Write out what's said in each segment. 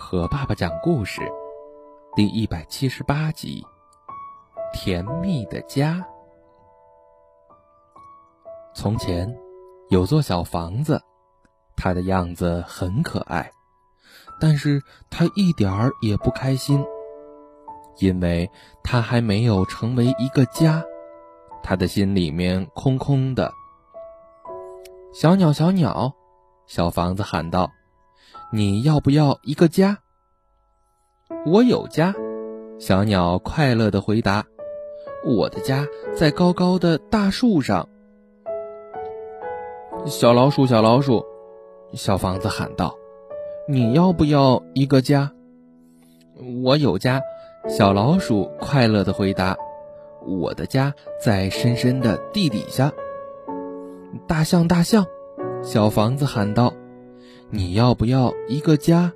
和爸爸讲故事，第一百七十八集：甜蜜的家。从前有座小房子，它的样子很可爱，但是它一点儿也不开心，因为它还没有成为一个家，它的心里面空空的。小鸟，小鸟，小房子喊道。你要不要一个家？我有家，小鸟快乐的回答：“我的家在高高的大树上。”小老鼠，小老鼠，小房子喊道：“你要不要一个家？”我有家，小老鼠快乐的回答：“我的家在深深的地底下。”大象，大象，小房子喊道。你要不要一个家？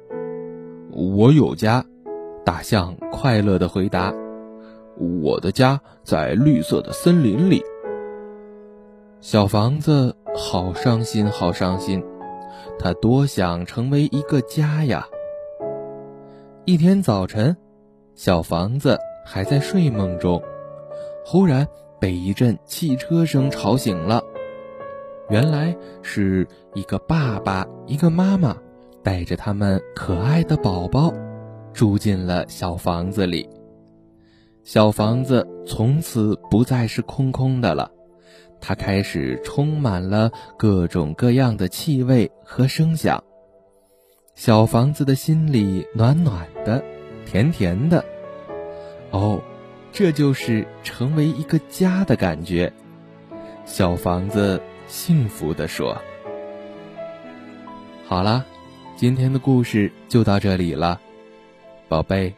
我有家，大象快乐的回答：“我的家在绿色的森林里。”小房子好伤心，好伤心，他多想成为一个家呀。一天早晨，小房子还在睡梦中，忽然被一阵汽车声吵醒了。原来是一个爸爸，一个妈妈，带着他们可爱的宝宝，住进了小房子里。小房子从此不再是空空的了，它开始充满了各种各样的气味和声响。小房子的心里暖暖的，甜甜的。哦，这就是成为一个家的感觉。小房子。幸福地说：“好啦，今天的故事就到这里了，宝贝，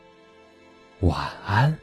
晚安。”